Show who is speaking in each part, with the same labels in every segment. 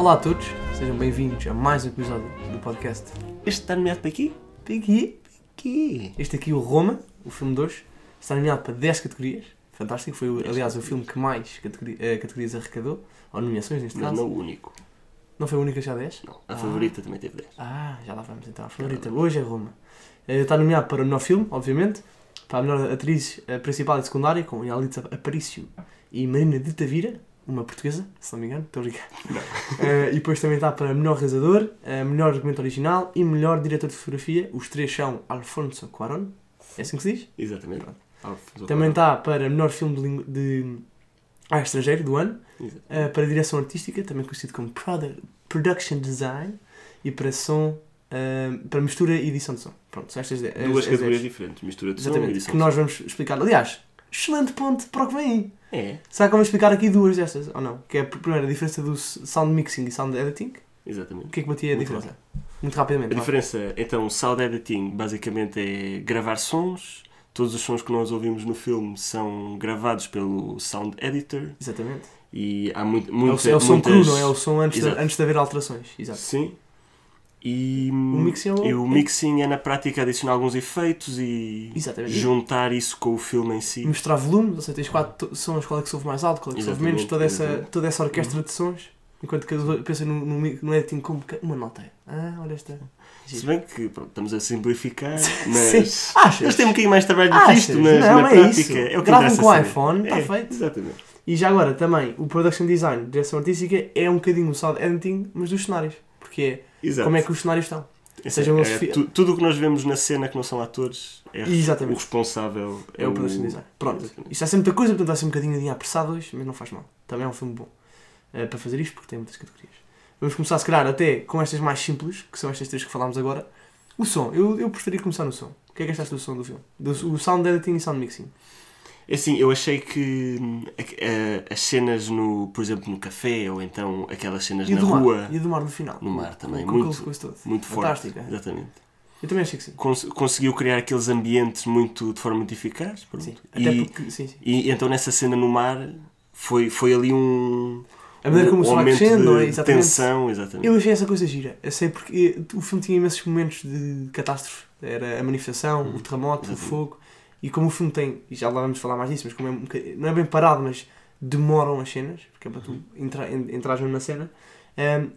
Speaker 1: Olá a todos, sejam bem-vindos a mais um episódio do podcast
Speaker 2: Este está nomeado para aqui?
Speaker 1: Piggy.
Speaker 2: Aqui.
Speaker 1: Este aqui, o Roma, o filme 2, está nomeado para 10 categorias. Fantástico, foi o- aliás o filme que mais categori- eh, categorias arrecadou, ou nomeações neste
Speaker 2: Não,
Speaker 1: caso.
Speaker 2: não o único.
Speaker 1: Não foi a única já 10?
Speaker 2: Não. A
Speaker 1: Ah.
Speaker 2: favorita também teve 10.
Speaker 1: Ah, já lá vamos então. A favorita hoje é Roma. Eh, Está nomeado para o melhor filme, obviamente, para a melhor atriz eh, principal e secundária, com Yalitza Aparicio e Marina de Tavira, uma portuguesa, se não me engano, estou a brincar. Eh, e depois também está para melhor realizador, eh, melhor argumento original e melhor diretor de fotografia. Os três são Alfonso Cuarón, é assim que se diz?
Speaker 2: Exatamente.
Speaker 1: Também está para melhor filme de, lingu- de ah, estrangeiro do ano, eh, para direção artística, também conhecido como produ- Production Design, e para som, eh, para mistura e edição de som. Pronto, são estas as-
Speaker 2: Duas
Speaker 1: as
Speaker 2: categorias
Speaker 1: dez.
Speaker 2: diferentes. Mistura de som e
Speaker 1: Exatamente,
Speaker 2: edição
Speaker 1: que nós vamos explicar. Aliás, excelente ponto para o que vem aí.
Speaker 2: É,
Speaker 1: Será que vamos explicar aqui duas destas, ou não? Que é a primeira a diferença do sound mixing e sound editing.
Speaker 2: exatamente.
Speaker 1: O que é que batia a
Speaker 2: Muito
Speaker 1: diferença? Muito rapidamente.
Speaker 2: A
Speaker 1: vá.
Speaker 2: diferença, então, sound editing basicamente é gravar sons. Todos os sons que nós ouvimos no filme são gravados pelo sound editor
Speaker 1: Exatamente.
Speaker 2: e há muito,
Speaker 1: É o, é o som
Speaker 2: muitas...
Speaker 1: cru, não é? O som antes de, antes de haver alterações. Exato.
Speaker 2: Sim. E
Speaker 1: O mixing é
Speaker 2: e o mixing é na prática adicionar alguns efeitos e
Speaker 1: Exatamente.
Speaker 2: juntar isso com o filme em si.
Speaker 1: Mostrar volumes, ou seja, tens quatro sons, qual é que se ouve mais alto, qual é que se ouve menos, toda essa, toda essa orquestra de sons. Enquanto que eu penso no, no, no editing como uma nota. Ah, olha esta.
Speaker 2: Se bem que pronto, estamos a simplificar,
Speaker 1: Sim.
Speaker 2: mas
Speaker 1: Achas?
Speaker 2: eles têm um bocadinho mais trabalho do que isto, mas
Speaker 1: Não,
Speaker 2: na
Speaker 1: é
Speaker 2: prática
Speaker 1: isso.
Speaker 2: é o que
Speaker 1: Gravam com o iPhone, está
Speaker 2: É,
Speaker 1: feito.
Speaker 2: Exatamente.
Speaker 1: E já agora também, o production design, direção artística, é um bocadinho o sound editing, mas dos cenários. Porque é como é que os cenários estão.
Speaker 2: Isso
Speaker 1: sejam
Speaker 2: é,
Speaker 1: fi-
Speaker 2: tu- tudo o que nós vemos na cena que não são atores é
Speaker 1: Exatamente.
Speaker 2: o responsável.
Speaker 1: É o production design. Pronto.
Speaker 2: Exatamente.
Speaker 1: Isto é sempre muita coisa, portanto vai ser um bocadinho de apressado hoje, mas não faz mal. Também é um filme bom eh, para fazer isto, porque tem muitas categorias. Vamos começar, se calhar, até com estas mais simples, que são estas três que falámos agora. O som. Eu, eu preferia começar no som. O que é que achaste do som do filme? Do, o sound editing e sound mixing.
Speaker 2: É assim, eu achei que hum, a- a- as cenas no, por exemplo, no café ou então aquelas cenas
Speaker 1: E
Speaker 2: na
Speaker 1: do mar.
Speaker 2: rua,
Speaker 1: E do mar no final.
Speaker 2: no mar também,
Speaker 1: Com
Speaker 2: muito,
Speaker 1: todo.
Speaker 2: muito forte.
Speaker 1: Fantástico. é.
Speaker 2: Exatamente.
Speaker 1: Eu também achei que sim.
Speaker 2: Cons- conseguiu criar aqueles ambientes muito de forma muito eficaz. pronto.
Speaker 1: sim.
Speaker 2: E,
Speaker 1: Até porque, sim, sim.
Speaker 2: e então nessa cena no mar foi, foi ali um,
Speaker 1: A maneira como
Speaker 2: um
Speaker 1: vai
Speaker 2: aumento
Speaker 1: crescendo, é?
Speaker 2: de
Speaker 1: Exatamente.
Speaker 2: tensão, exatamente.
Speaker 1: Eu achei essa coisa gira. Eu sei porque o filme tinha imensos momentos de catástrofe. Era a manifestação, o terremoto, o fogo. E como o filme tem, e já lá vamos falar mais disso, mas como é um bocadinho- não é bem parado, mas demoram as cenas, porque é para tu entrar, en- entrares mesmo na cena, ehm,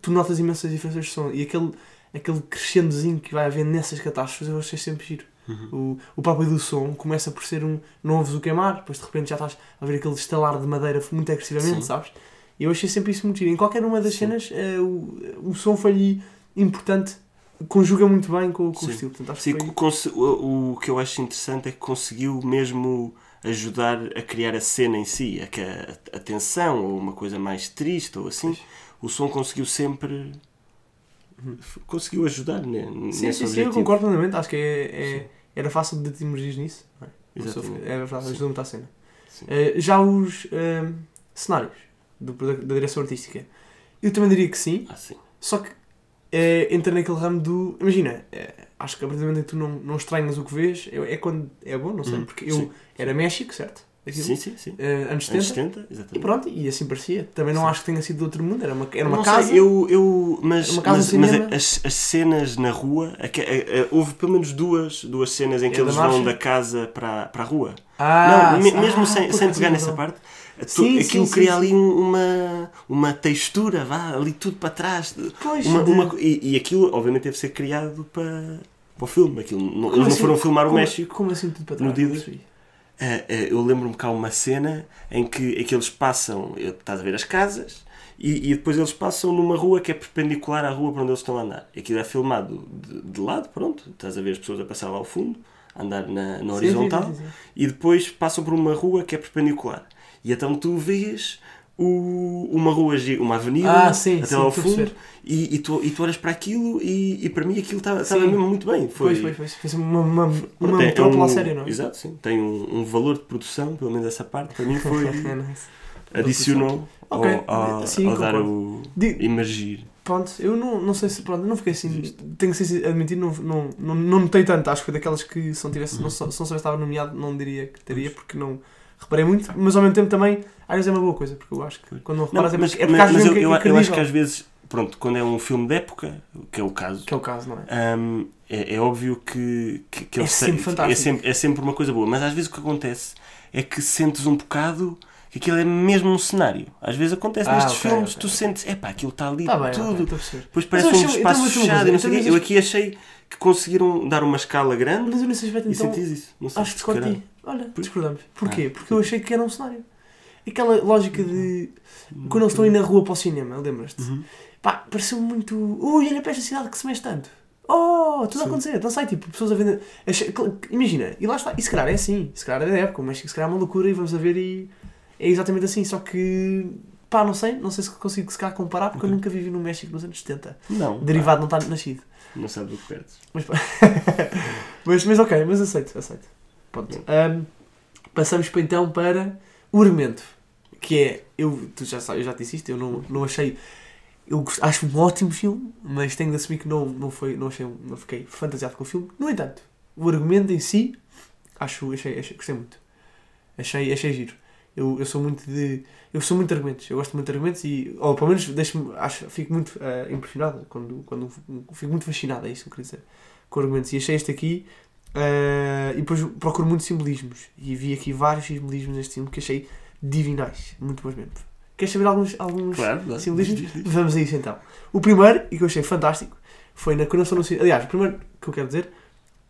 Speaker 1: tu notas imensas diferenças de som. E aquele, aquele crescendozinho que vai haver nessas catástrofes eu achei sempre giro.
Speaker 2: Uhum.
Speaker 1: O, o próprio do som começa por ser um. Não ouves o queimar, depois de repente já estás a ver aquele estalar de madeira muito agressivamente,
Speaker 2: Sim.
Speaker 1: sabes? E eu achei sempre isso muito giro. Em qualquer uma das
Speaker 2: Sim.
Speaker 1: cenas, eh, o, o som foi ali importante, conjuga muito bem com, com o estilo. Portanto,
Speaker 2: Sim,
Speaker 1: foi...
Speaker 2: o, o que eu acho interessante é que conseguiu mesmo ajudar a criar a cena em si, a, a, a tensão ou uma coisa mais triste ou assim,
Speaker 1: Pois.
Speaker 2: o som conseguiu sempre conseguiu ajudar né,
Speaker 1: Sim,
Speaker 2: nesse
Speaker 1: sim, sim, eu concordo plenamente. Acho que é, é- era fácil de te emergir nisso. é?
Speaker 2: Exatamente.
Speaker 1: verdade,
Speaker 2: Sim.
Speaker 1: ajudou muito à cena. Eh, já os eh, cenários do, da, da direção artística, eu também diria que sim.
Speaker 2: Ah, sim.
Speaker 1: Só que é, entra naquele ramo do. Imagina, é, acho que a partir do momento em que tu não, não estranhas o que vês, é, é quando é bom, não sei,
Speaker 2: Hum,
Speaker 1: porque eu
Speaker 2: sim.
Speaker 1: era México, certo? Aquilo,
Speaker 2: Sim, sim, sim.
Speaker 1: eh, anos 70.
Speaker 2: Anos 70,
Speaker 1: E
Speaker 2: exatamente.
Speaker 1: pronto, e assim parecia. Também não
Speaker 2: Sim.
Speaker 1: acho que tenha sido de outro mundo, era uma, era uma
Speaker 2: Não
Speaker 1: casa.
Speaker 2: sei, eu, eu, mas,
Speaker 1: uma casa
Speaker 2: mas, mas as, as cenas na rua, aque- a- a- houve pelo menos duas, duas cenas em
Speaker 1: É
Speaker 2: que
Speaker 1: da
Speaker 2: eles
Speaker 1: marcha?
Speaker 2: vão da casa para, para a rua.
Speaker 1: Ah,
Speaker 2: não, me-
Speaker 1: ah,
Speaker 2: mesmo sem,
Speaker 1: pois,
Speaker 2: sem
Speaker 1: pois,
Speaker 2: pegar nessa parte,
Speaker 1: Sim,
Speaker 2: aquilo
Speaker 1: sim,
Speaker 2: cria
Speaker 1: sim,
Speaker 2: ali um- uma, uma textura, vá, ali tudo para trás.
Speaker 1: Pois,
Speaker 2: Uma,
Speaker 1: de-
Speaker 2: uma e, e aquilo, obviamente, deve ser criado para, para o filme. Aquilo, não- eles não
Speaker 1: assim?
Speaker 2: foram filmar o
Speaker 1: como,
Speaker 2: México.
Speaker 1: Como assim tudo para
Speaker 2: no
Speaker 1: trás?
Speaker 2: dia
Speaker 1: Não
Speaker 2: de-
Speaker 1: percebi.
Speaker 2: Ah, ah, eu lembro-me que há uma cena em que, em que eles passam, eh, estás a ver as casas, e, e depois eles passam numa rua que é perpendicular à rua para onde eles estão a andar. Aquilo é filmado de, de lado, pronto, estás a ver as pessoas a passar lá ao fundo, a andar na, na horizontal,
Speaker 1: sim, sim, sim.
Speaker 2: e depois passam por uma rua que é perpendicular. E então tu vês o, uma rua, uma avenida,
Speaker 1: Ah, sim,
Speaker 2: até lá ao fundo, e, e, tu, e tu olhas para aquilo, e, e para mim aquilo estava mesmo muito bem. Foi,
Speaker 1: Pois, pois, pois. Uma, uma, uma
Speaker 2: Pronto, é-
Speaker 1: metrópole
Speaker 2: um-
Speaker 1: à sério, não é?
Speaker 2: Exato, sim. Tem um, um valor de produção, pelo menos essa parte, para mim foi.
Speaker 1: É
Speaker 2: adicionou ao, ao,
Speaker 1: sim,
Speaker 2: ao dar o.
Speaker 1: Di-
Speaker 2: emergir.
Speaker 1: Pronto, eu não, não sei se. Pronto, não fiquei assim. Tenho que ser admitir, não, não, não, não notei tanto. Acho que foi daquelas que se não, tivesse, não, só- se não estava nomeado, não diria que teria, porque não, reparei muito, mas ao mesmo tempo também, às vezes é uma boa coisa, porque eu acho que quando não
Speaker 2: Não,
Speaker 1: reparas é
Speaker 2: mas,
Speaker 1: porque, é porque
Speaker 2: mas- mas
Speaker 1: vezes
Speaker 2: eu,
Speaker 1: é
Speaker 2: eu, eu acho que às vezes, pronto, quando é um filme de época, que é o caso,
Speaker 1: Que é o caso, não é?
Speaker 2: hum, é, é óbvio que, que, que
Speaker 1: É sempre fantástico.
Speaker 2: É sempre, é sempre uma coisa boa, mas às vezes o que acontece é que sentes um bocado que aquilo é mesmo um cenário. Às vezes acontece
Speaker 1: Ah,
Speaker 2: nestes
Speaker 1: ok,
Speaker 2: filmes,
Speaker 1: ok,
Speaker 2: tu sentes, epá, aquilo está ali
Speaker 1: Está bem,
Speaker 2: tudo.
Speaker 1: perceber.
Speaker 2: Depois parece
Speaker 1: eu
Speaker 2: um
Speaker 1: achei-
Speaker 2: espaço
Speaker 1: então,
Speaker 2: fechado e sei
Speaker 1: então,
Speaker 2: Eu
Speaker 1: mas-
Speaker 2: aqui achei que conseguiram dar uma escala grande
Speaker 1: Mas eu nesse aspecto
Speaker 2: e
Speaker 1: então,
Speaker 2: sentias isso. Não sei,
Speaker 1: acho que
Speaker 2: se
Speaker 1: discordo. Olha, discordamos. Porquê?
Speaker 2: Ah.
Speaker 1: Porque eu achei que era um cenário. Aquela lógica de. Quando eles estão a ir na rua para o cinema, lembras-te?
Speaker 2: Uhum.
Speaker 1: Pá, pareceu muito. Ui, olha para esta cidade que se mexe tanto. Oh, tudo a
Speaker 2: Sim.
Speaker 1: acontecer. Não sei, tipo, pessoas a vender. Imagina, e lá está. E se calhar é assim. Se calhar é da época. O México se calhar é uma loucura e vamos a ver e. É exatamente assim. Só que. Pá, não sei. Não sei se consigo se calhar comparar porque eu
Speaker 2: Ok.
Speaker 1: nunca vivi no México nos anos 70.
Speaker 2: Não,
Speaker 1: Derivado não está nascido.
Speaker 2: pá, não sabe do que perdes.
Speaker 1: Mas, pá. mas, mas ok, mas aceito, aceito. Pronto. Ahm, passamos para, então para o argumento. Que é, eu, tu já sabes, eu já te disse isto, eu não, não achei. Eu acho um ótimo filme, mas tenho de assumir que não, não, foi, não, achei, não fiquei fantasiado com o filme. No entanto, o argumento em si, acho, achei, achei, gostei muito. Achei, achei giro. Eu, eu sou muito de. Eu sou muito de argumentos. Eu gosto muito de argumentos e. Ou pelo menos. Acho, fico muito ah, impressionado quando, quando. Fico muito fascinado, é isso que eu queria dizer. Com argumentos. E achei este aqui. Ah, e depois procuro muitos simbolismos. E vi aqui vários simbolismos neste filme que achei divinais. Muito bons mesmo. Queres saber alguns, alguns
Speaker 2: Claro,
Speaker 1: simbolismos?
Speaker 2: Diz, diz, diz.
Speaker 1: Vamos a isso então. O primeiro, e que eu achei fantástico, foi na, quando no cinema. Aliás, o primeiro que eu quero dizer,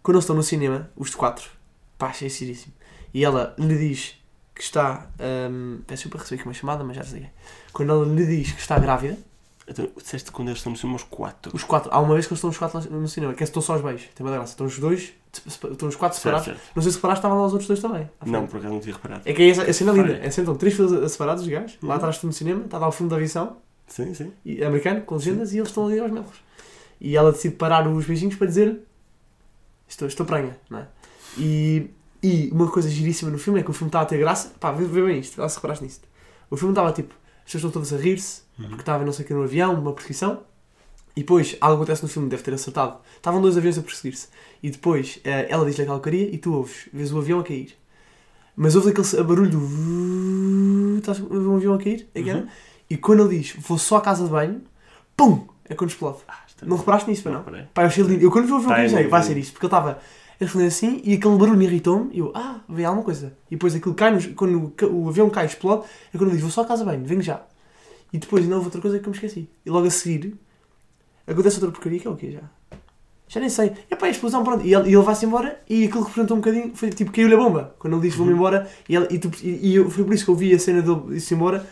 Speaker 1: quando eles estão no cinema, os quatro, pá, achei giríssimo. E ela lhe diz que está. hum, peço para receber aqui uma chamada, mas já desliguei. Quando ela lhe diz que está grávida,
Speaker 2: Então, disseste quando eles estão no cinema os quatro.
Speaker 1: os quatro, há uma vez que eles estão os quatro no cinema, que é estão só os beijos, tem uma graça. Estão os dois, estão os quatro
Speaker 2: Certo,
Speaker 1: separados.
Speaker 2: certo.
Speaker 1: Não sei se separados estavam lá os outros dois também.
Speaker 2: Não, por acaso não tinha reparado.
Speaker 1: É que é essa a cena linda. É sempre três filas separados, os gajos. Lá
Speaker 2: Uhum.
Speaker 1: atrás estão no cinema, está lá o filme da aviação,
Speaker 2: Sim, sim.
Speaker 1: e- americano, com legendas, e eles estão ali aos melos. E ela decide parar os beijinhos para dizer estou, estou prenha, não é? E, e uma coisa giríssima no filme é que o filme estava a ter graça. Pá, vê, vê bem isto, lá se reparaste nisto. O filme estava tipo, pessoas estão todas a rir-se,
Speaker 2: Uhum.
Speaker 1: porque estava não sei o que no avião, uma perseguição. E depois, algo acontece no filme, deve ter acertado. Estavam dois aviões a perseguir-se. E depois, eh, ela diz-lhe aquela queria e tu ouves, vês o avião a cair. Mas ouves aquele barulho do... Estás a ver um avião a cair? again?
Speaker 2: Uhum.
Speaker 1: E quando ele diz, vou só à casa de banho, pum! É quando explode.
Speaker 2: Ah, está
Speaker 1: Não reparaste nisso, não?
Speaker 2: reparei.
Speaker 1: Pá, eu achei lindo. Eu quando vi o
Speaker 2: Tá,
Speaker 1: pensei,
Speaker 2: não
Speaker 1: vai ser isto. Porque ele estava responder assim e aquele barulho me irritou-me e eu, ah, veio alguma coisa. E depois aquilo cai, nos- quando o avião cai e explode, é quando ele diz, vou só à casa banho, venho já. E depois ainda houve outra coisa que eu me esqueci. E logo a seguir, acontece outra porcaria que é o quê já? Já nem sei. É pá, a explosão, pronto. E ele, ele vai-se embora e aquilo que representou um bocadinho foi tipo, caiu-lhe a bomba. Quando ele diz, vou-me
Speaker 2: Uhum.
Speaker 1: embora. E, ele, e, tu- e, e eu, foi por isso que eu vi a cena dele ir-se embora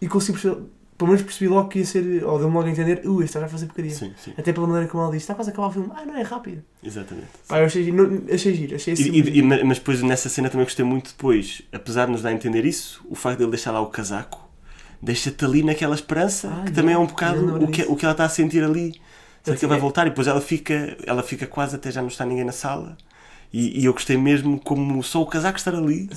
Speaker 1: e consegui perceber, pelo menos percebi logo que ia ser, ou deu-me logo a entender, uh, este vai fazer porcaria.
Speaker 2: Sim, sim.
Speaker 1: Até pela maneira como ela diz, está quase a acabar o filme. Ah, não é rápido.
Speaker 2: Exatamente.
Speaker 1: Pá, eu achei, não- achei giro, achei
Speaker 2: E-
Speaker 1: assim.
Speaker 2: e- e- mas depois nessa cena também gostei muito depois, apesar de nos dar a entender isso, o facto de ele deixar lá o casaco deixa-te ali naquela esperança
Speaker 1: Ah,
Speaker 2: que também é um bocado o que,
Speaker 1: disso.
Speaker 2: o que ela está a sentir ali. Será que ele vai voltar? E depois ela fica, ela fica quase até já não está ninguém na sala. E, e eu gostei mesmo como só o casaco estar ali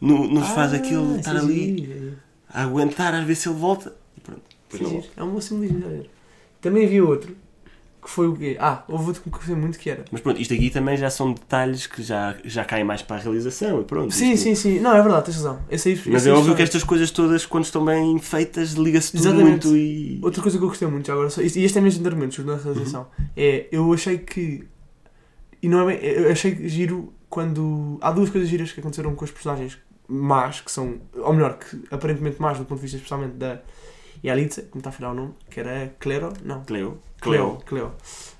Speaker 2: no- nos faz
Speaker 1: Ah,
Speaker 2: aquilo
Speaker 1: isso
Speaker 2: estar
Speaker 1: é
Speaker 2: ali
Speaker 1: giro,
Speaker 2: a aguentar, às vezes se ele volta.
Speaker 1: É
Speaker 2: não.
Speaker 1: É um bom simbolismo, já ver. Também havia outro, que foi o quê? Ah, houve outro que me gostei muito que era.
Speaker 2: Mas pronto, isto aqui também já são detalhes que já, já caem mais para a realização e pronto.
Speaker 1: Sim,
Speaker 2: isto-
Speaker 1: sim, sim. Não, é verdade, tens razão. Esse aí,
Speaker 2: Mas é óbvio que estas coisas todas, quando estão bem feitas, liga-se tudo
Speaker 1: Exatamente.
Speaker 2: muito e.
Speaker 1: Outra coisa que eu gostei muito já agora, só- e este é mesmo de argumentos na realização,
Speaker 2: Uhum.
Speaker 1: é, eu achei que, e não é bem, eu achei giro quando, há duas coisas giras que aconteceram com os personagens más, que são, ou melhor, que aparentemente más do ponto de vista especialmente da Yalitza, como está a falhar o nome, que era Clero, não,
Speaker 2: Cleo.
Speaker 1: Cleo, Cleo,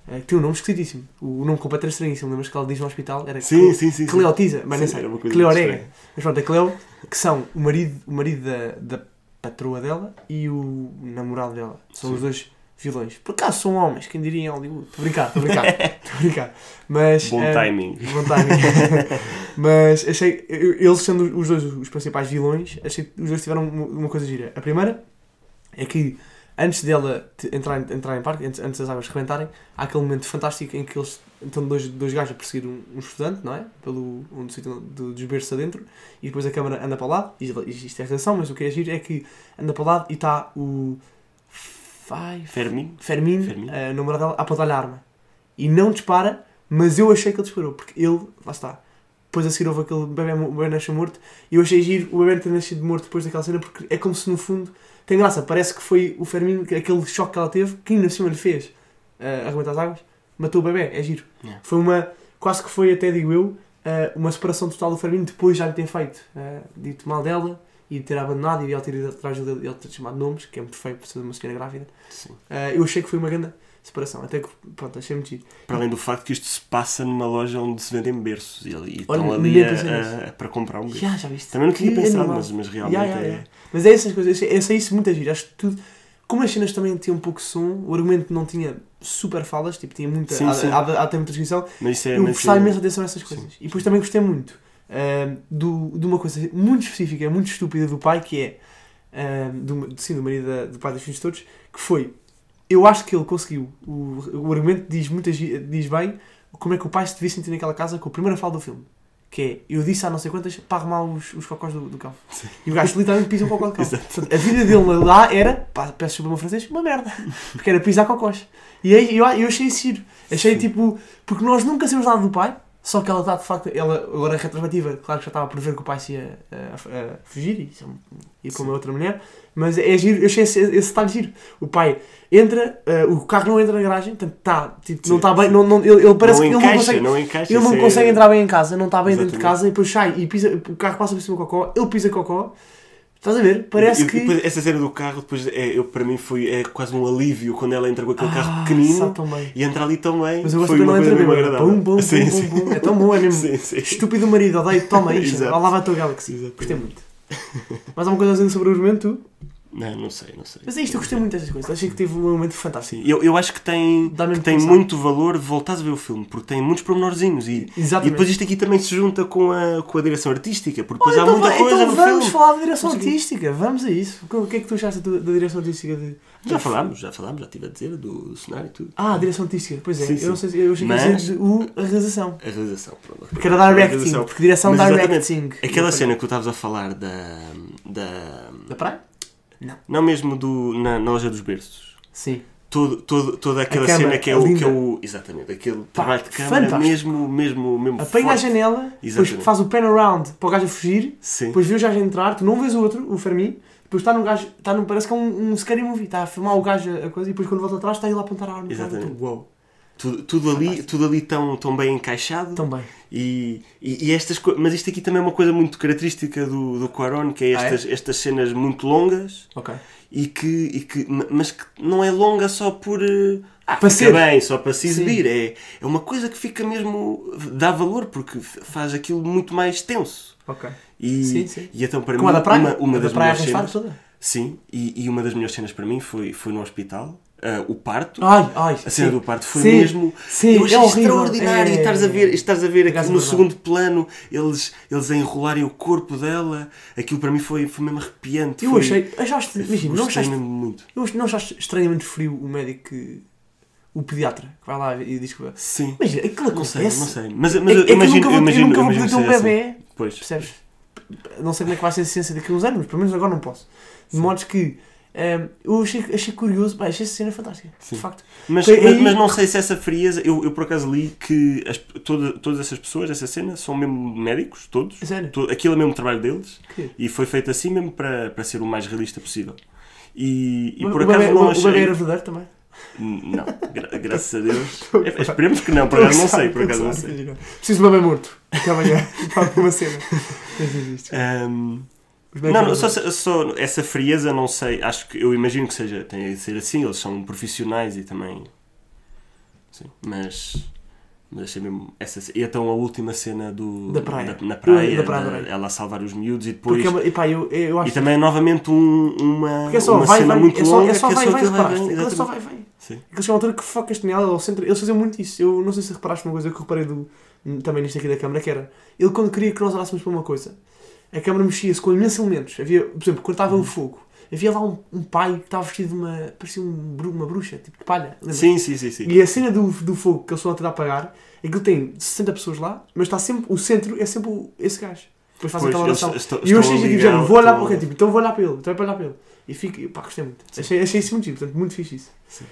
Speaker 1: Eh, que tem um nome esquisitíssimo, o nome completo era estranhíssimo, lembras que ela diz no hospital, era
Speaker 2: Sim,
Speaker 1: Cle-
Speaker 2: sim, sim. sim.
Speaker 1: Cleotiza, mas
Speaker 2: Sim,
Speaker 1: sei,
Speaker 2: era uma coisa
Speaker 1: Cleorega. Mas pronto, a Cleo, que são o marido, o marido da, da patroa dela e o namorado dela. São
Speaker 2: Sim.
Speaker 1: os dois vilões. Por acaso são homens, quem diria em Hollywood? Estou a brincar, estou a brincar. Estou a brincar. Mas,
Speaker 2: Bom
Speaker 1: eh,
Speaker 2: timing.
Speaker 1: Bom timing. Mas achei, eles sendo os dois os principais vilões, achei que os dois tiveram uma coisa gira. A primeira é que antes dela entrar, em- entrar em parque, antes, antes das águas rebentarem, há aquele momento fantástico em que eles estão dois, dois gajos a perseguir um, um estudante, não é? Pelo um sítio do desberço adentro, e depois a câmara anda para o lado, e isto é a relação, mas o que é giro é que anda para o lado e está o Fai-
Speaker 2: Fermin.
Speaker 1: Fermin,
Speaker 2: Fermin.
Speaker 1: a namorada dela, a apontar-lhe a arma. E não dispara, mas eu achei que ele disparou, porque ele, lá está, depois a seguir houve aquele bebê, bebê nasceu morto, e eu achei giro o bebê ter nascido morto depois daquela cena, porque é como se no fundo, tem graça, parece que foi o Fermin, que- aquele choque que ela teve, que ainda cima lhe fez uh, arrebentar as águas, matou o bebê, é giro.
Speaker 2: Yeah.
Speaker 1: Foi uma, quase que foi, até digo eu, uh, uma separação total do Fermin depois já lhe ter feito, uh, dito mal dela, e de ter abandonado, e ela ter ido atrás dele, ele ter chamado nomes, que é muito feio por ser uma senhora grávida.
Speaker 2: Sim.
Speaker 1: Uh, eu achei que foi uma grande separação, até que, pronto, achei muito giro.
Speaker 2: Para além do facto que isto se passa numa loja onde se vendem berços e, e
Speaker 1: Olha,
Speaker 2: estão ali a-
Speaker 1: nisso.
Speaker 2: a- a- para comprar um berço.
Speaker 1: Já, já viste?
Speaker 2: Também não tinha pensado,
Speaker 1: animal.
Speaker 2: mas, mas realmente
Speaker 1: Ya, ya,
Speaker 2: é.
Speaker 1: Mas é essas coisas, eu achei isso muito giro. Acho que tudo. Como as cenas também tinham pouco som, o argumento não tinha super falas, tipo, tinha muita.
Speaker 2: Sim,
Speaker 1: há,
Speaker 2: sim.
Speaker 1: há, há até muita descrição.
Speaker 2: Mas isso é.
Speaker 1: eu prestava
Speaker 2: é-
Speaker 1: imensa atenção a essas coisas. E depois também gostei muito ahm, do, de uma coisa muito específica, muito estúpida do pai, que é. ahm, do, sim, do marido da- do pai dos filhos todos, que foi. Eu acho que ele conseguiu. O, o argumento diz, muita, gi- diz bem como é que o pai se devia sentir naquela casa com a primeira fala do filme. Que é, eu disse há não sei quantas para arrumar os, os cocós do, do cão.
Speaker 2: Sim.
Speaker 1: E o gajo literalmente pisa um cocó do cão. Portanto, a vida dele lá era, pá, peço desculpa meu francês, uma merda. Porque era pisar cocós. E aí eu, eu achei isso giro. Achei
Speaker 2: Sim.
Speaker 1: tipo, porque nós nunca sabemos nada do pai, só que ela está de facto, ela agora é retrospectiva, claro que já estava a prever que o pai se ia eh, a, a fugir e ir com uma outra mulher, mas é giro, eu achei esse, esse detalhe giro. O pai entra, eh, o carro não entra na garagem, portanto está, tipo, não está bem, não, não, ele, ele parece
Speaker 2: não
Speaker 1: que ele
Speaker 2: encaixa,
Speaker 1: não consegue.
Speaker 2: não encaixa.
Speaker 1: Ele não
Speaker 2: isso é-
Speaker 1: consegue entrar bem em casa, não está bem dentro de
Speaker 2: Exatamente.
Speaker 1: casa e depois sai e pisa, o carro passa por cima do cocó, ele pisa cocó. Estás a ver? Parece que.
Speaker 2: depois essa cena do carro, depois, é, eu, para mim, foi é quase um alívio quando ela entra com aquele carro
Speaker 1: Ah,
Speaker 2: pequenino
Speaker 1: tão bem.
Speaker 2: e entra ali também.
Speaker 1: Mas eu gosto
Speaker 2: foi uma coisa mesmo agradável. Sim, sim.
Speaker 1: É tão bom, é mesmo.
Speaker 2: Sim, sim.
Speaker 1: Estúpido marido, odeio, toma isto. Vai a tua Galaxy. Gostei muito. Mais alguma coisa a dizer sobre o argumento?
Speaker 2: Não, não sei, não sei.
Speaker 1: Mas é isto, eu gostei muito destas coisas. Achei que teve um momento fantástico.
Speaker 2: Sim, eu, eu acho que tem, que tem muito valor voltares a ver o filme, porque tem muitos pormenorzinhos e, e
Speaker 1: Exatamente.
Speaker 2: depois isto aqui também se junta com a, com a direção artística, porque depois
Speaker 1: Olha,
Speaker 2: há
Speaker 1: então,
Speaker 2: muita
Speaker 1: vai-
Speaker 2: coisa
Speaker 1: então vamos
Speaker 2: filme.
Speaker 1: falar da direção artística. Vamos a isso. O que é que tu achaste da, da direção artística de.
Speaker 2: Já falámos, já falámos, já estive a dizer do, do cenário e tudo.
Speaker 1: Ah, a direção artística. Pois é,
Speaker 2: Sim,
Speaker 1: eu
Speaker 2: sim.
Speaker 1: não sei se eu achei que
Speaker 2: Mas-
Speaker 1: dizer de- o, a realização.
Speaker 2: A realização, pronto.
Speaker 1: Porque era directing. Porque direção
Speaker 2: Mas
Speaker 1: directing.
Speaker 2: Aquela cena que tu estavas a falar da. da
Speaker 1: Da praia?
Speaker 2: Não mesmo do, na, loja dos berços.
Speaker 1: Sim.
Speaker 2: Todo, todo, toda aquela
Speaker 1: câmara,
Speaker 2: cena que é, o, que é o. Exatamente, aquele trabalho de
Speaker 1: fantástico.
Speaker 2: mesmo, mesmo, mesmo.
Speaker 1: Apanha a
Speaker 2: forte.
Speaker 1: janela, depois
Speaker 2: Exatamente.
Speaker 1: faz o pen around para o gajo a fugir,
Speaker 2: Sim.
Speaker 1: depois vê o gajo a entrar, tu não vês o outro, o Fermi, depois está no gajo, está no, parece que é um, um scary movie, está a filmar o gajo a coisa e depois quando volta atrás está ele a apontar a arma.
Speaker 2: Exatamente.
Speaker 1: Tu, Uou,
Speaker 2: Tudo, tudo ali, tudo ali tão, tão bem encaixado.
Speaker 1: tão bem.
Speaker 2: E, e, e estas Mas isto aqui também é uma coisa muito característica do, do Quaron, que é
Speaker 1: Ah, é?
Speaker 2: estas, estas cenas muito longas
Speaker 1: Ok.
Speaker 2: e que, e que. Mas que não é longa só por. eh, Ah,
Speaker 1: Para ser.
Speaker 2: bem, só para se exibir. É, é uma coisa que fica mesmo. dá valor, porque faz aquilo muito mais tenso.
Speaker 1: Ok.
Speaker 2: E,
Speaker 1: Sim, sim.
Speaker 2: e então para
Speaker 1: Como
Speaker 2: mim,
Speaker 1: da praia?
Speaker 2: uma, uma
Speaker 1: a
Speaker 2: das
Speaker 1: da praia
Speaker 2: melhores cenas.
Speaker 1: toda.
Speaker 2: Sim, e, e uma das melhores cenas para mim foi, foi no hospital. Ah, o parto.
Speaker 1: Ai, ai.
Speaker 2: A cena
Speaker 1: sim.
Speaker 2: do parto foi
Speaker 1: Sim.
Speaker 2: mesmo.
Speaker 1: Sim,
Speaker 2: eu achei
Speaker 1: é
Speaker 2: extraordinário.
Speaker 1: É-
Speaker 2: E estás a ver, estás a ver aqui no
Speaker 1: é
Speaker 2: segundo plano eles, eles a enrolarem o corpo dela. Aquilo para mim foi, foi mesmo arrepiante.
Speaker 1: Eu
Speaker 2: foi,
Speaker 1: achei, achaste, imagina, não achaste,
Speaker 2: mesmo muito.
Speaker 1: eu não achaste estranhamente frio o médico que, o pediatra, que vai lá e diz que...
Speaker 2: Sim.
Speaker 1: Imagina, aquilo
Speaker 2: Não sei,
Speaker 1: acontece.
Speaker 2: não sei. Mas,
Speaker 1: É,
Speaker 2: mas
Speaker 1: é
Speaker 2: eu
Speaker 1: eu
Speaker 2: imagino,
Speaker 1: nunca vou,
Speaker 2: eu imagino,
Speaker 1: eu nunca
Speaker 2: eu
Speaker 1: vou
Speaker 2: imagino
Speaker 1: poder ter um bebê,
Speaker 2: assim. Pois.
Speaker 1: percebes? Não sei como é que vai ser a ciência daqui a uns anos, mas pelo menos agora não posso. De
Speaker 2: Sim.
Speaker 1: modo que ehm, eu achei, achei curioso, bem, achei essa cena fantástica,
Speaker 2: Sim.
Speaker 1: de facto.
Speaker 2: Mas, mas,
Speaker 1: aí-
Speaker 2: mas não sei se essa frieza. Eu, eu por acaso li que as, toda, todas essas pessoas, essa cena, são mesmo médicos, todos.
Speaker 1: Sério.
Speaker 2: Aquilo é mesmo o trabalho deles.
Speaker 1: Que-
Speaker 2: E foi feito assim mesmo para, para ser o mais realista possível. E, e
Speaker 1: o,
Speaker 2: por
Speaker 1: o
Speaker 2: acaso
Speaker 1: bebê,
Speaker 2: não
Speaker 1: o,
Speaker 2: achei.
Speaker 1: o bebê era verdadeiro também.
Speaker 2: Não, gra- graças a Deus. É, esperemos que não, por acaso não sei, por acaso não sei.
Speaker 1: Preciso de um bebê morto. Até amanhã. para uma cena. Mas existe. Bebés
Speaker 2: não, só, só essa frieza, não sei. Acho que eu imagino que seja, tem de ser assim. Eles são profissionais e também. Sim, mas. Mas achei mesmo. Essa, e então a última cena do,
Speaker 1: Da praia.
Speaker 2: na praia,
Speaker 1: Da praia,
Speaker 2: da-
Speaker 1: adorei.
Speaker 2: ela a salvar os miúdos e depois.
Speaker 1: Porque é epá, eu, eu acho
Speaker 2: E também novamente um- uma,
Speaker 1: Porque é só
Speaker 2: uma
Speaker 1: vai,
Speaker 2: cena
Speaker 1: vai,
Speaker 2: muito
Speaker 1: é só,
Speaker 2: longa
Speaker 1: é só
Speaker 2: que
Speaker 1: vai, vai,
Speaker 2: aquilo
Speaker 1: reparaste.
Speaker 2: bem,
Speaker 1: Aquilo é só vai, vai.
Speaker 2: Sim.
Speaker 1: Aqueles que é uma altura que focas nela, ao centro, eles faziam muito isso. Eu não sei se reparaste uma coisa que eu reparei do, também nisto aqui da câmara, que era, ele quando queria que nós olhássemos para uma coisa, a câmara mexia-se com imensos elementos. Havia, por exemplo, quando estava
Speaker 2: Uhum.
Speaker 1: o fogo, havia lá um, um pai que estava vestido de uma, parecia um, uma bruxa, tipo de palha. lembras?
Speaker 2: Sim, sim, sim, sim.
Speaker 1: E a cena do, do fogo que eles estão a tentar apagar, aquilo tem 60 pessoas lá, mas está sempre, o centro é sempre o- esse gajo. Depois faz
Speaker 2: Pois,
Speaker 1: aquela oração. E eu achei tipo, vou olhar para o tipo, então vou olhar para ele, então vou olhar para ele. E fico, pá, gostei muito. Achei, achei isso muito giro, portanto, muito fixe isso.
Speaker 2: Sim.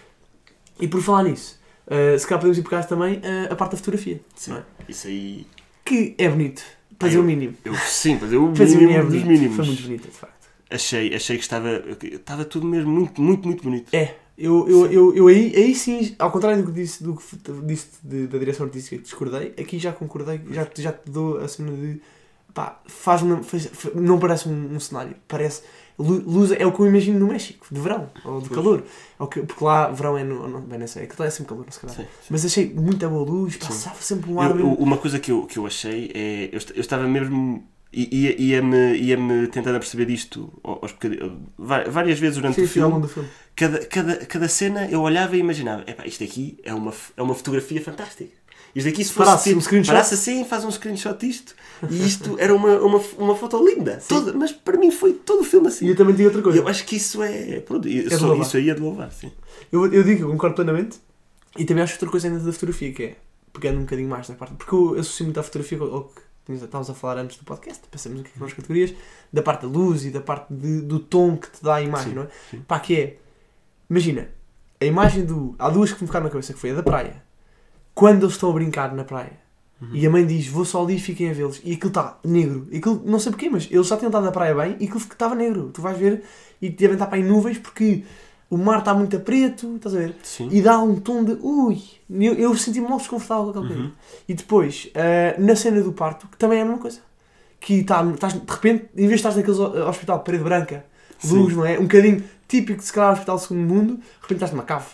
Speaker 1: E por falar nisso, uh, se calhar podemos ir por casa também uh, a parte da fotografia.
Speaker 2: Sim,
Speaker 1: é?
Speaker 2: isso aí.
Speaker 1: que é bonito. Dizer
Speaker 2: eu-
Speaker 1: o mínimo.
Speaker 2: Eu, sim, eu o
Speaker 1: o mínimo
Speaker 2: mínimo dos mínimos.
Speaker 1: Foi muito bonito, de facto.
Speaker 2: Achei, achei que estava, estava tudo mesmo muito, muito, muito bonito.
Speaker 1: É, eu, eu, eu, eu aí, aí sim, ao contrário do que disse, do que disse de- da direção artística que discordei, aqui já concordei, já, te- já te dou a cena de pá, faz, fa- não parece um, um cenário, parece luz é o que eu imagino no México, de verão, ou de
Speaker 2: Pois.
Speaker 1: calor, é que, porque lá verão é no, não, bem, não sei, é que lá é sempre calor, se calhar.
Speaker 2: Sim, sim.
Speaker 1: Mas achei muita boa luz, passava sempre um ar
Speaker 2: Eu-
Speaker 1: mesmo.
Speaker 2: uma coisa que eu, que eu achei é. Eu, eu estava mesmo. i- Ia, ia-me, ia-me tentando a perceber disto aos várias vezes durante
Speaker 1: Sim,
Speaker 2: o filme.
Speaker 1: do filme.
Speaker 2: Cada, cada, cada cena eu olhava e imaginava: epá, isto aqui é uma, é uma fotografia fantástica. Isto aqui, se fosse
Speaker 1: Parasse
Speaker 2: tipo,
Speaker 1: um screenshot.
Speaker 2: parasse assim, faz um screenshot disto. E isto era uma, uma, uma foto linda. Toda, mas para mim foi todo o filme
Speaker 1: E
Speaker 2: assim.
Speaker 1: eu também digo outra
Speaker 2: E
Speaker 1: coisa.
Speaker 2: eu acho que isso é. Pronto, eu
Speaker 1: de
Speaker 2: só- isso aí é de louvar, sim.
Speaker 1: Eu, eu digo, eu concordo plenamente. E também acho outra coisa ainda da fotografia, que é, pegando um bocadinho mais da parte, porque eu associo muito à fotografia ao que estávamos a falar antes do podcast, pensamos aqui nas categorias, da parte da luz e da parte de- do tom que te dá a imagem,
Speaker 2: Sim,
Speaker 1: não é?
Speaker 2: sim.
Speaker 1: Pá, que é, imagina, a imagem do. Há duas que me ficaram na cabeça, que foi a da praia. Quando eles estão a brincar na praia
Speaker 2: Uhum.
Speaker 1: e a mãe diz, vou só ali e fiquem a vê-los, e aquilo está negro, e aquilo, não sei porquê, mas eles já tinham estado na praia bem e aquilo estava negro. Tu vais ver e devem estar para aí nuvens porque o mar está muito a preto, estás a ver?
Speaker 2: Sim.
Speaker 1: E dá um tom de ui. Eu, eu senti-me logo desconfortável com aquela coisa.
Speaker 2: Uhum.
Speaker 1: E depois, ah, na cena do parto, que também é a mesma coisa. Que tá, estás, de repente, em vez de estás naquele ho- hospital de parede branca, luz, não é? Um bocadinho típico de se calhar hospital de segundo mundo, de repente estás numa cave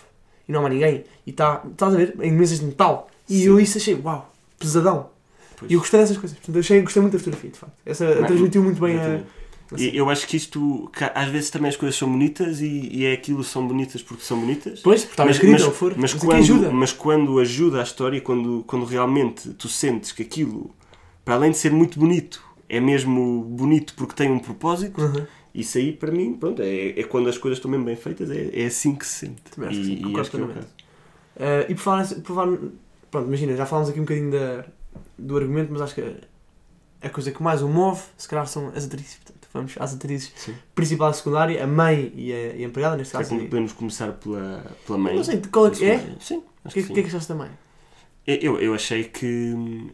Speaker 1: e não há mais ninguém. E está, estás a ver, em mesas de metal. E
Speaker 2: Sim.
Speaker 1: eu isso achei, uau, pesadão.
Speaker 2: Pois.
Speaker 1: E eu gostei dessas coisas. Portanto, achei, gostei muito da fotografia, de facto. Essa
Speaker 2: Mas-
Speaker 1: transmitiu muito bem a.
Speaker 2: Exatamente.
Speaker 1: a
Speaker 2: E eu acho que isto, que às vezes também as coisas são bonitas e, e é aquilo são bonitas porque são bonitas.
Speaker 1: Pois, porque estava
Speaker 2: Mas-
Speaker 1: for.
Speaker 2: Mas
Speaker 1: Mas
Speaker 2: quando,
Speaker 1: ajuda.
Speaker 2: mas quando ajuda a história, quando, quando realmente tu sentes que aquilo, para além de ser muito bonito, é mesmo bonito porque tem um propósito,
Speaker 1: Uhum.
Speaker 2: Isso aí para mim, pronto, é, é quando as coisas estão mesmo bem feitas, é, é assim que se sente.
Speaker 1: Também acho que sim,
Speaker 2: e, acho que é o caso.
Speaker 1: Uh, e por falar, por falar- pronto, imagina, já falámos aqui um bocadinho da, do argumento, mas acho que a, coisa que mais o move, se calhar, são as atrizes. Portanto, vamos às atrizes
Speaker 2: Sim.
Speaker 1: principal e secundária, a mãe e a, e a empregada, neste
Speaker 2: Será
Speaker 1: caso.
Speaker 2: que
Speaker 1: e-
Speaker 2: podemos começar pela, pela mãe?
Speaker 1: não sei, qual é que é?
Speaker 2: Sim,
Speaker 1: O que,
Speaker 2: que,
Speaker 1: que é que achaste da mãe?
Speaker 2: Eu, eu achei que hum,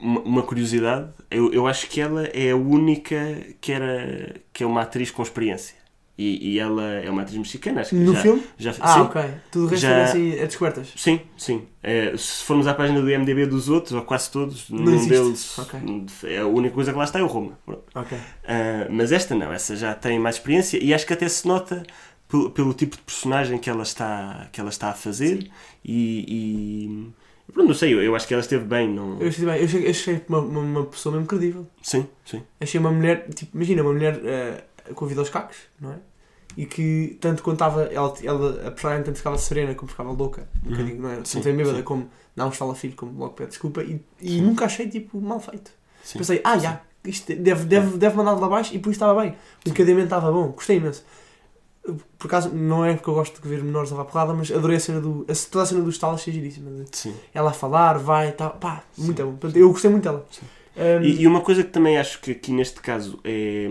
Speaker 2: uma, curiosidade, eu, eu acho que ela é a única que, era, que é uma atriz com experiência. E, e ela é uma atriz mexicana, acho que
Speaker 1: No
Speaker 2: já,
Speaker 1: filme?
Speaker 2: já
Speaker 1: Ah,
Speaker 2: sim,
Speaker 1: ok. Tudo o resto
Speaker 2: Já-
Speaker 1: era assim, é descobertas.
Speaker 2: sim, sim. É, se formos à página do IMDB dos outros, ou quase todos,
Speaker 1: Não existe.
Speaker 2: deles
Speaker 1: Ok.
Speaker 2: é a única coisa que lá está é o Roma. Ah, mas esta não, essa já tem mais experiência e acho que até se nota pelo, pelo tipo de personagem que ela está, que ela está a fazer e, e pronto, não sei, eu, eu acho que ela esteve bem. Não...
Speaker 1: Eu achei bem, eu achei, achei uma, uma, uma pessoa mesmo credível.
Speaker 2: Sim, sim.
Speaker 1: Achei uma mulher, tipo, imagina, uma mulher uh, com a vida aos cacos, não é? E que, tanto estava, ela, ela, a personagem tanto ficava serena como ficava louca, um
Speaker 2: Uhum.
Speaker 1: bocadinho, não é?
Speaker 2: Sim,
Speaker 1: Não tem bêbada, como não fala filho, como logo pede desculpa, e, e nunca achei, tipo, mal feito.
Speaker 2: sim.
Speaker 1: Pensei, ah, já, isto deve, deve, deve mandar de lá abaixo e por isso estava bem. O encadeamento estava bom, gostei imenso. Por acaso, não é porque eu gosto de ver menores a porrada, mas adorei a cena do. a- toda a cena do estalo achei giríssima.
Speaker 2: Sim.
Speaker 1: Ela a falar, vai e tal, pá, muito
Speaker 2: Sim.
Speaker 1: bom. Portanto, eu gostei muito dela. Um,
Speaker 2: E, e uma coisa que também acho que aqui neste caso é,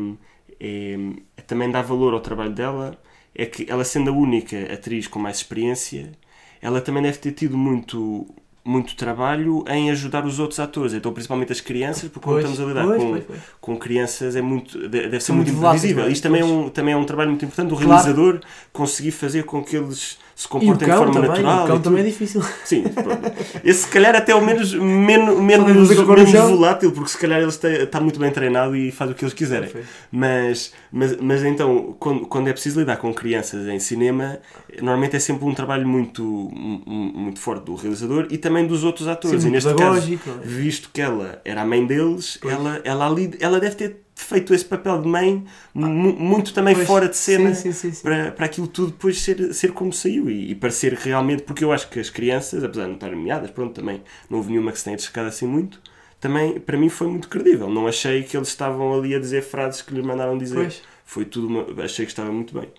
Speaker 2: é, é também dá valor ao trabalho dela é que ela sendo a única atriz com mais experiência, ela também deve ter tido muito muito trabalho em ajudar os outros atores, então principalmente as crianças, porque quando estamos a lidar
Speaker 1: pois,
Speaker 2: com,
Speaker 1: pois,
Speaker 2: com crianças é muito, de- deve ser muito
Speaker 1: muito
Speaker 2: imprevisível.
Speaker 1: é?
Speaker 2: Isto também é, um, também é um trabalho muito importante, o
Speaker 1: Claro.
Speaker 2: realizador conseguir fazer com que eles se
Speaker 1: o
Speaker 2: comportem de forma
Speaker 1: também,
Speaker 2: natural.
Speaker 1: o cão também é difícil.
Speaker 2: Sim, pronto. Esse se calhar até ao menos menos, menos, menos
Speaker 1: chão.
Speaker 2: volátil, porque se calhar ele está, está muito bem treinado e faz o que eles quiserem. Mas, mas, mas então, quando, quando é preciso lidar com crianças em cinema, normalmente é sempre um trabalho muito, mu- mu- muito forte do realizador e também dos outros atores.
Speaker 1: Sim,
Speaker 2: e neste caso,
Speaker 1: é?
Speaker 2: visto que ela era a mãe deles,
Speaker 1: Pois.
Speaker 2: ela, ela, ali, ela deve ter feito esse papel de mãe mu- muito também
Speaker 1: Pois,
Speaker 2: fora de cena
Speaker 1: Sim, sim, sim.
Speaker 2: para, para aquilo tudo depois ser, ser como saiu e, e parecer realmente, porque eu acho que as crianças, apesar de não estarem nomeadas, pronto, também não houve nenhuma que se tenha destacado assim muito, também para mim foi muito credível. Não achei que eles estavam ali a dizer frases que lhe mandaram dizer.
Speaker 1: Pois,
Speaker 2: Foi tudo, uma, achei que estava muito bem.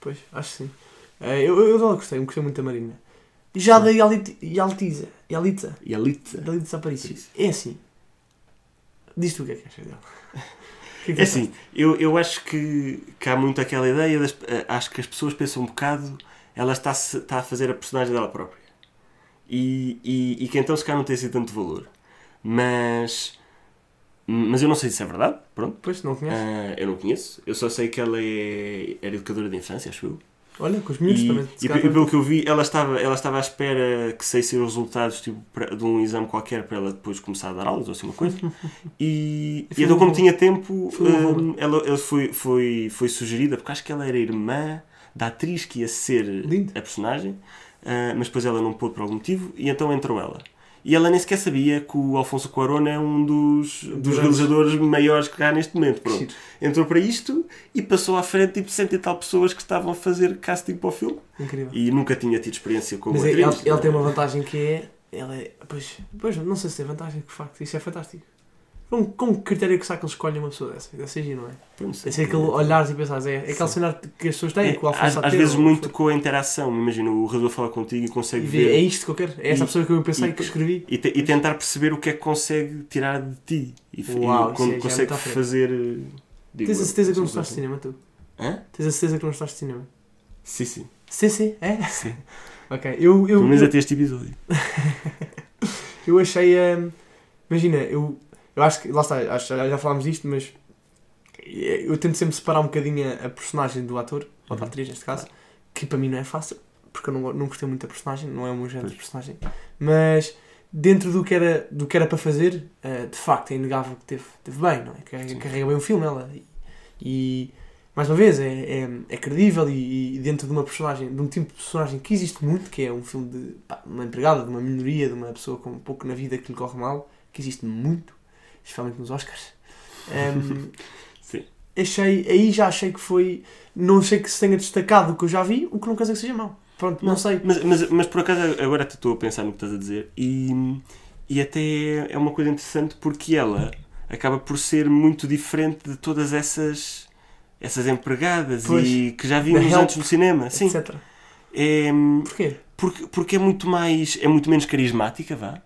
Speaker 1: pois, acho que sim. Eh, eu, eu, eu gostei, eu gostei muito da Marina. Já da Yalitza,
Speaker 2: a Lita,
Speaker 1: da Yalitza Aparicio.
Speaker 2: Isso.
Speaker 1: É assim. Diz tu o que é que achas dela. Que é que
Speaker 2: É assim, eu, eu acho que, que há muito aquela ideia, das, eh, acho que as pessoas pensam um bocado, ela está, está a fazer a personagem dela própria. E, e, e que então se calhar não tem assim tanto valor. Mas. Mas eu não sei se é verdade, pronto.
Speaker 1: Pois, não conheces?
Speaker 2: Ah, eu não conheço. Eu só sei que ela é, era educadora de infância, acho eu.
Speaker 1: Olha, com os miúdos
Speaker 2: E,
Speaker 1: também.
Speaker 2: e e pelo que eu vi, ela estava, ela estava à espera que saíssem os resultados tipo, pra- de um exame qualquer para ela depois começar a dar aulas ou assim uma coisa. E,
Speaker 1: E
Speaker 2: e então, como tinha tempo,
Speaker 1: foi um
Speaker 2: ela, ela foi, foi, foi sugerida, porque acho que ela era irmã da atriz que ia ser
Speaker 1: Lindo.
Speaker 2: a personagem, ah, mas depois ela não pôde por algum motivo, e então entrou ela. E ela nem sequer sabia que o Alfonso Cuarón é um dos, dos realizadores maiores que há neste momento. Pronto entrou para isto e passou à frente tipo cento e tal pessoas que estavam a fazer casting para o filme
Speaker 1: Incrível.
Speaker 2: e nunca tinha tido experiência como
Speaker 1: Mas é,
Speaker 2: atriz.
Speaker 1: ele, ele tem uma vantagem que é. Ele é. Pois, pois, não sei se tem vantagem, de facto, isso é fantástico. Com, com que critério que será que eles escolhem uma pessoa dessa? Deve ser não é? Deve ser aquele olhares e pensares, é, é aquele cenário que as pessoas têm,
Speaker 2: É, às, às vezes muito com a interação. Imagina, o resolver falar contigo e
Speaker 1: E
Speaker 2: consegue
Speaker 1: é
Speaker 2: ver
Speaker 1: isto que eu quero, é essa
Speaker 2: E-
Speaker 1: pessoa que eu pensei
Speaker 2: e-
Speaker 1: que escrevi.
Speaker 2: e, te- e tentar perceber o que é que consegue tirar de ti e, e
Speaker 1: Uau, isso é- é
Speaker 2: consegue
Speaker 1: frente.
Speaker 2: fazer. eh, digo
Speaker 1: Tens a certeza que não
Speaker 2: assim,
Speaker 1: gostaste de cinema, tu?
Speaker 2: Hã?
Speaker 1: Tens a certeza que não gostaste de cinema?
Speaker 2: Sim, sim.
Speaker 1: Sim, sim, é?
Speaker 2: sim.
Speaker 1: Ok, eu, eu,
Speaker 2: Pelo menos
Speaker 1: eu,
Speaker 2: até este episódio.
Speaker 1: eu achei. hum, imagina, eu, eu acho que. Lá está, acho, já, já falámos disto, mas. Eu tento sempre separar um bocadinho a, a personagem do ator, ou da
Speaker 2: Uhum.
Speaker 1: atriz neste caso, que para mim não é fácil, porque eu não, não gostei muito da personagem, não é o meu género de personagem. Mas dentro do que era, do que era para fazer, eh, de facto é inegável que teve, teve bem, não é? Carrega, carrega bem o filme ela. E, e, mais uma vez, é, é, é credível e, e dentro de uma personagem, de um tipo de personagem que existe muito, que é um filme de pá, uma empregada, de uma minoria, de uma pessoa com um pouco na vida que lhe corre mal, que existe muito, especialmente nos Oscars. Ehm,
Speaker 2: Sim.
Speaker 1: achei, aí já achei que foi. Não achei que se tenha destacado o que eu já vi, o que não quer dizer que seja mau. Pronto, não, sei.
Speaker 2: Mas, mas, mas por acaso agora estou a pensar no que estás a dizer e, e até é uma coisa interessante porque ela acaba por ser muito diferente de todas essas essas empregadas
Speaker 1: Pois.
Speaker 2: e que já vimos antes no cinema. Sim,
Speaker 1: Etc.
Speaker 2: é,
Speaker 1: Porquê?
Speaker 2: porque, porque é muito mais é muito menos carismática, vá.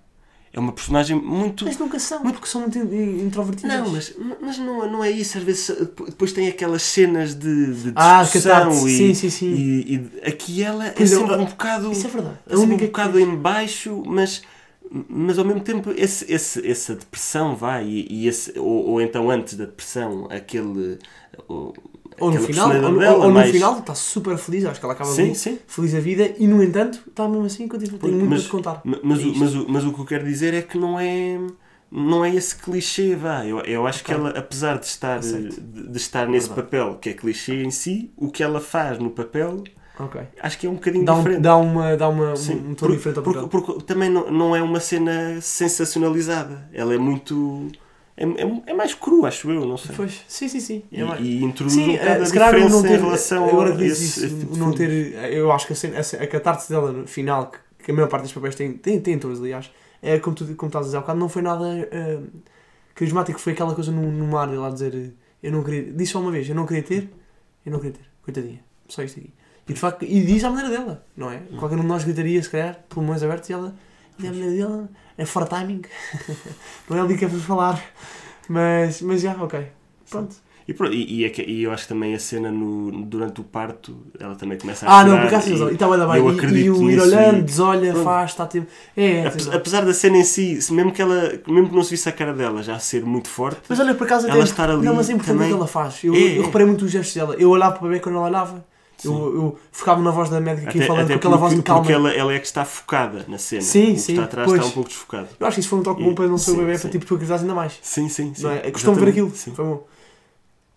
Speaker 2: É uma personagem muito
Speaker 1: Mas nunca são, porque são muito in- introvertidas.
Speaker 2: não, mas, mas não, não é isso. Às vezes depois tem aquelas cenas de, de
Speaker 1: Ah,
Speaker 2: discussão
Speaker 1: catarse.
Speaker 2: e,
Speaker 1: Sim, sim, sim.
Speaker 2: e, e aqui ela é
Speaker 1: Pois é,
Speaker 2: sempre
Speaker 1: ah,
Speaker 2: um bocado
Speaker 1: Isso é verdade.
Speaker 2: Assim, um bocado em baixo, mas, mas ao mesmo tempo esse, esse, essa depressão vai, e, e esse, ou, ou então antes da depressão, aquele. Ou,
Speaker 1: Ou no final, ou,
Speaker 2: personalidade
Speaker 1: ou-
Speaker 2: dela,
Speaker 1: ou no final está super feliz, acho que ela acaba
Speaker 2: Sim, sim.
Speaker 1: feliz a vida e no entanto está mesmo assim continua, tem muito
Speaker 2: mas-
Speaker 1: para te contar.
Speaker 2: Ma- Mas,
Speaker 1: É
Speaker 2: o, mas, o, mas o que eu quero dizer é que não é. Não é esse clichê, vá. Eu, eu acho
Speaker 1: Ok.
Speaker 2: que ela, apesar de estar, de, de estar nesse
Speaker 1: Verdade.
Speaker 2: papel que é clichê em si, o que ela faz no papel
Speaker 1: Ok.
Speaker 2: acho que é um bocadinho
Speaker 1: Dá, um,
Speaker 2: diferente.
Speaker 1: dá, uma, dá uma,
Speaker 2: Sim,
Speaker 1: um tom
Speaker 2: por-
Speaker 1: diferente ao
Speaker 2: porque,
Speaker 1: papel.
Speaker 2: porque também não, não é uma cena sensacionalizada. Ela é muito. É, é, é mais cru, acho eu, não sei.
Speaker 1: Pois, sim, sim, sim.
Speaker 2: E,
Speaker 1: É mais-
Speaker 2: e introduz
Speaker 1: Sim,
Speaker 2: um
Speaker 1: eh,
Speaker 2: a
Speaker 1: se calhar
Speaker 2: diferença
Speaker 1: não ter,
Speaker 2: em relação
Speaker 1: agora
Speaker 2: a esse,
Speaker 1: isso,
Speaker 2: tipo
Speaker 1: não ter, eu acho que a, cena- a, a catarse dela no final, que, que a maior parte dos papéis tem, tem, tem todos, aliás, é como tu como estás a dizer há bocado, não foi nada eh, carismático, foi aquela coisa no, no mar, lá dizer, eh, eu não queria, disse só uma vez, eu não queria ter, eu não queria ter, coitadinha, só isto aqui. E de facto, e diz à maneira dela, não é?
Speaker 2: Hum.
Speaker 1: Qualquer um de nós gritaria, se calhar, pulmões abertos, e ela, e a maneira dela, é for timing, não é ali que é para falar, mas, mas já, ok, pronto.
Speaker 2: E, pronto, e, e, é e eu acho que também a cena no, durante o parto, ela também começa a
Speaker 1: Ah, não, há razão.
Speaker 2: e-
Speaker 1: E estava a dar bem.
Speaker 2: eu
Speaker 1: E, e
Speaker 2: acredito
Speaker 1: o ir olhando,
Speaker 2: e-
Speaker 1: desolha, faz, está tipo. É, é,
Speaker 2: Ape-
Speaker 1: tens razão.
Speaker 2: Apesar da cena em si, mesmo que ela, mesmo que não se visse a cara dela já ser muito forte,
Speaker 1: Mas olha, por acaso
Speaker 2: ela
Speaker 1: até.
Speaker 2: estar ali
Speaker 1: não, mas é importante o
Speaker 2: também-
Speaker 1: que ela faz. Eu,
Speaker 2: É,
Speaker 1: eu
Speaker 2: é.
Speaker 1: reparei muito os gestos dela. Eu olhava para ver quando ela olhava.
Speaker 2: Sim.
Speaker 1: Eu, eu focava na voz da médica aqui
Speaker 2: até,
Speaker 1: falando
Speaker 2: até
Speaker 1: com aquela
Speaker 2: porque,
Speaker 1: voz de calma.
Speaker 2: porque ela, ela é que está focada na cena.
Speaker 1: Sim,
Speaker 2: o
Speaker 1: sim,
Speaker 2: está atrás
Speaker 1: pois.
Speaker 2: está um pouco desfocado.
Speaker 1: Eu acho que isso foi um toque
Speaker 2: E-
Speaker 1: bom para não ser o
Speaker 2: sim,
Speaker 1: bebê,
Speaker 2: sim.
Speaker 1: para tipo, tu ainda mais.
Speaker 2: Sim, sim, sim.
Speaker 1: Não é? Costumo ver aquilo.
Speaker 2: Sim.
Speaker 1: Foi bom.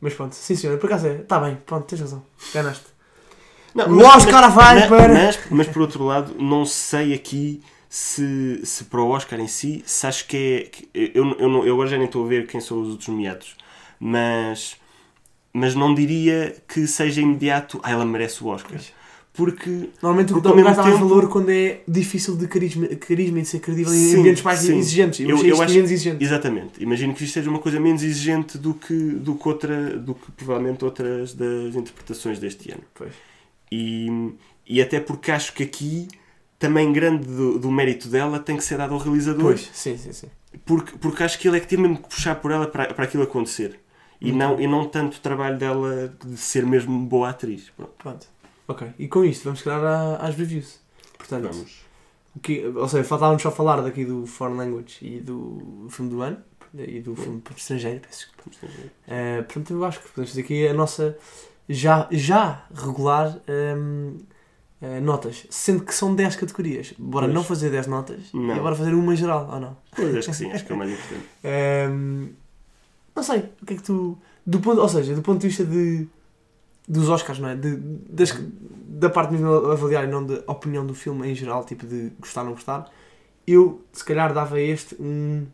Speaker 1: Mas pronto, sim senhora, por acaso é. Está bem, pronto, tens razão. Ganaste.
Speaker 2: Não,
Speaker 1: O Oscar vai
Speaker 2: mas,
Speaker 1: para-
Speaker 2: Mas, mas, por outro lado, não sei aqui se, se para o Oscar em si, se acho que é. que- Eu, eu, eu agora já nem estou a ver quem são os outros nomeados, mas, mas não diria que seja imediato. Ah, ela merece o Oscar. Porque.
Speaker 1: Normalmente o
Speaker 2: Porque
Speaker 1: que dá mais
Speaker 2: tempo-
Speaker 1: valor quando é difícil de carisma, carisma e de ser credível em
Speaker 2: Sim,
Speaker 1: ambientes mais
Speaker 2: sim.
Speaker 1: exigentes. Eu,
Speaker 2: Eu- eu acho-
Speaker 1: menos exigente.
Speaker 2: Exatamente. Imagino que isto seja uma coisa menos exigente do que, do que, outra, do que provavelmente outras das interpretações deste ano.
Speaker 1: Pois.
Speaker 2: E, e até porque acho que aqui também grande do, do mérito dela tem que ser dado ao realizador.
Speaker 1: Pois, sim, sim, sim.
Speaker 2: Porque, porque acho que ele é que teve mesmo que puxar por ela para, para aquilo acontecer. E não,
Speaker 1: bom.
Speaker 2: e não tanto o trabalho dela de ser mesmo boa atriz. Pronto,
Speaker 1: Pronto. Ok. E com isto, vamos chegar às reviews. Portanto,
Speaker 2: vamos.
Speaker 1: que, ou seja, faltávamos só falar daqui do Foreign Language e do filme do ano e do filme estrangeiro, peço desculpa. Uh, portanto, eu acho que podemos fazer aqui a nossa já, já regular um, uh, notas, sendo que são 10 categorias. Bora
Speaker 2: Pois.
Speaker 1: não fazer 10 notas
Speaker 2: Não.
Speaker 1: e bora fazer uma geral, ou não?
Speaker 2: Pois, acho que sim, acho que é o mais importante.
Speaker 1: Um, não sei, o que é que tu. Do ponto, ou seja, do ponto de vista de, dos Oscars, não é? De, das, da parte mesmo avaliar e não da opinião do filme em geral, tipo de gostar ou não gostar, eu se calhar dava este um.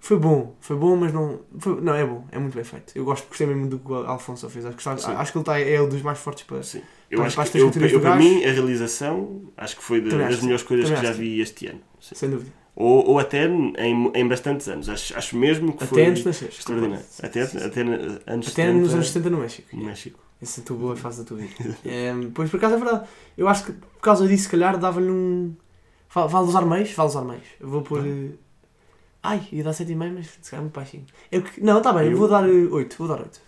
Speaker 1: Foi bom, foi bom, mas não. Foi, não, é bom, é muito bem feito. Eu gosto, gostei mesmo do que o Alfonso fez. Acho que, está- acho que ele está, é um dos mais fortes para.
Speaker 2: Sim. Eu
Speaker 1: Para-
Speaker 2: acho
Speaker 1: para
Speaker 2: que, eu, eu, para mim, a realização, acho que foi
Speaker 1: acho
Speaker 2: das melhores coisas que já vi este ano. Sim.
Speaker 1: Sem dúvida.
Speaker 2: Ou, ou até em, em bastantes anos. Acho, acho mesmo que foi
Speaker 1: Até antes de nasceres.
Speaker 2: extraordinário. Até,
Speaker 1: Sim, sim.
Speaker 2: até anos
Speaker 1: Até
Speaker 2: 70,
Speaker 1: nos anos 70 no México.
Speaker 2: no México.
Speaker 1: Essa é tua boa fase da tua vida. Ehm, pois por acaso é verdade. Eu acho que por causa disso, se calhar, dava-lhe um. Va- Vale usar meios? Vale usar meios. Eu vou pôr. eh, Ai, ia dar 7,5, mas se calhar é muito baixinho. Eu que- Não, está bem, eu
Speaker 2: Eu-
Speaker 1: vou dar 8. Vou dar 8.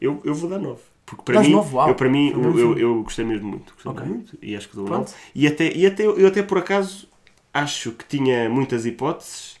Speaker 2: Eu, eu vou dar 9. Porque para
Speaker 1: Dás
Speaker 2: mim,
Speaker 1: nove? Uau.
Speaker 2: eu, para mim
Speaker 1: Foi
Speaker 2: eu,
Speaker 1: filme.
Speaker 2: eu gostei mesmo muito. Gostei
Speaker 1: Ok.
Speaker 2: muito e acho que dou um 9.
Speaker 1: Pronto.
Speaker 2: E até, e até eu até por acaso acho que tinha muitas hipóteses,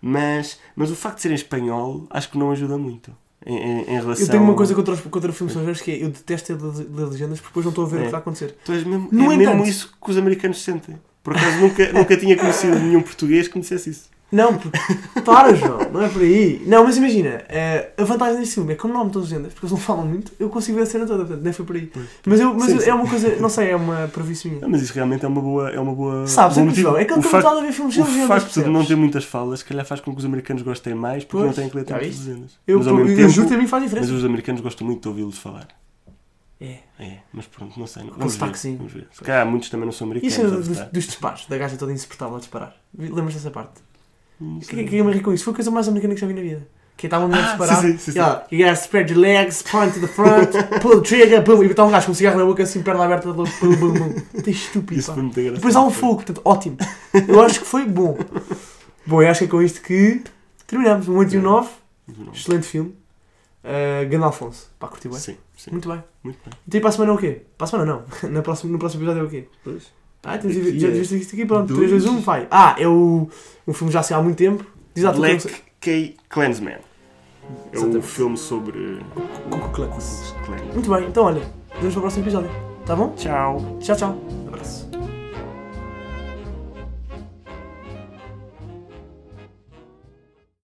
Speaker 2: mas, mas o facto de ser em espanhol acho que não ajuda muito. Em, em, em relação.
Speaker 1: Eu tenho uma coisa contra, os, contra filmes estrangeiros que é eu detesto ler legendas porque depois não estou a ver o
Speaker 2: É.
Speaker 1: que está a acontecer.
Speaker 2: Tu és mesmo,
Speaker 1: No
Speaker 2: é mesmo
Speaker 1: entanto-
Speaker 2: isso que os americanos sentem. Por acaso nunca, nunca tinha conhecido nenhum português que me dissesse isso.
Speaker 1: Não, porque. Para, João, não é por aí. Não, mas imagina, eh, a vantagem deste filme é que, como não há muitas legendas, porque eles não falam muito, eu consigo ver a cena toda, portanto, nem foi por aí. Mas, eu, mas
Speaker 2: Sim,
Speaker 1: eu-
Speaker 2: sim.
Speaker 1: é uma coisa, não sei, é uma previsão minha.
Speaker 2: Não, mas isso realmente é uma boa. É uma boa
Speaker 1: Sabes,
Speaker 2: bom
Speaker 1: é. João, é que eu
Speaker 2: o
Speaker 1: estou habituado a ver filmes sem
Speaker 2: o
Speaker 1: legendas.
Speaker 2: facto de não ter muitas falas, se calhar faz com que os americanos gostem mais, porque
Speaker 1: Pois,
Speaker 2: não têm que ler tantas legendas.
Speaker 1: Eu,
Speaker 2: mas ao
Speaker 1: eu,
Speaker 2: mesmo
Speaker 1: eu
Speaker 2: tempo,
Speaker 1: juro que a mim faz
Speaker 2: mas
Speaker 1: diferença.
Speaker 2: os americanos gostam muito de ouvi-los falar.
Speaker 1: É.
Speaker 2: É, mas pronto, não sei.
Speaker 1: Com
Speaker 2: Vamos ver,
Speaker 1: sotaquezinho.
Speaker 2: vamos ver. Se calhar muitos também não são
Speaker 1: E
Speaker 2: americanos.
Speaker 1: cena
Speaker 2: a
Speaker 1: dos, dos disparos, da gaja toda insuportável a disparar. Lembras dessa parte?
Speaker 2: Não
Speaker 1: O que
Speaker 2: sei.
Speaker 1: é que eu me com isso? Foi a coisa mais americana que já vi na vida. Que estava a mulher a
Speaker 2: Ah,
Speaker 1: disparar.
Speaker 2: sim, sim, sim.
Speaker 1: E ela, you gotta spread your legs, point to the front, pull the trigger, boom. E está um gajo com um cigarro na boca assim, perna aberta, boom, boom, boom. Isto é estúpido,
Speaker 2: Isso
Speaker 1: pá.
Speaker 2: foi muito engraçado.
Speaker 1: Depois há um fogo, portanto, ótimo. Eu acho que foi bom. Bom, eu acho que é com isto que terminamos. Um 8 e um 9.
Speaker 2: Não.
Speaker 1: Excelente filme. Uh, Ganda Alfonso. Pá, curti bem.
Speaker 2: Sim, sim.
Speaker 1: Muito bem.
Speaker 2: Muito bem.
Speaker 1: Então e para a semana é o quê? Para a semana não. Na próxima, no próximo episódio é o quê?
Speaker 2: Pois.
Speaker 1: Ah, temos
Speaker 2: Aqui
Speaker 1: já
Speaker 2: é
Speaker 1: viste isto aqui? Pronto,
Speaker 2: dois.
Speaker 1: 3, 2, 1, vai. Ah, é o, um filme já assim há muito tempo. Diz lá
Speaker 2: Black
Speaker 1: sei.
Speaker 2: K Clansman. É um filme sobre
Speaker 1: Clans.
Speaker 2: os clãs.
Speaker 1: Muito bem, então olha, vemos para o próximo episódio. Tá bom?
Speaker 2: Tchau.
Speaker 1: Tchau, tchau. Abraço.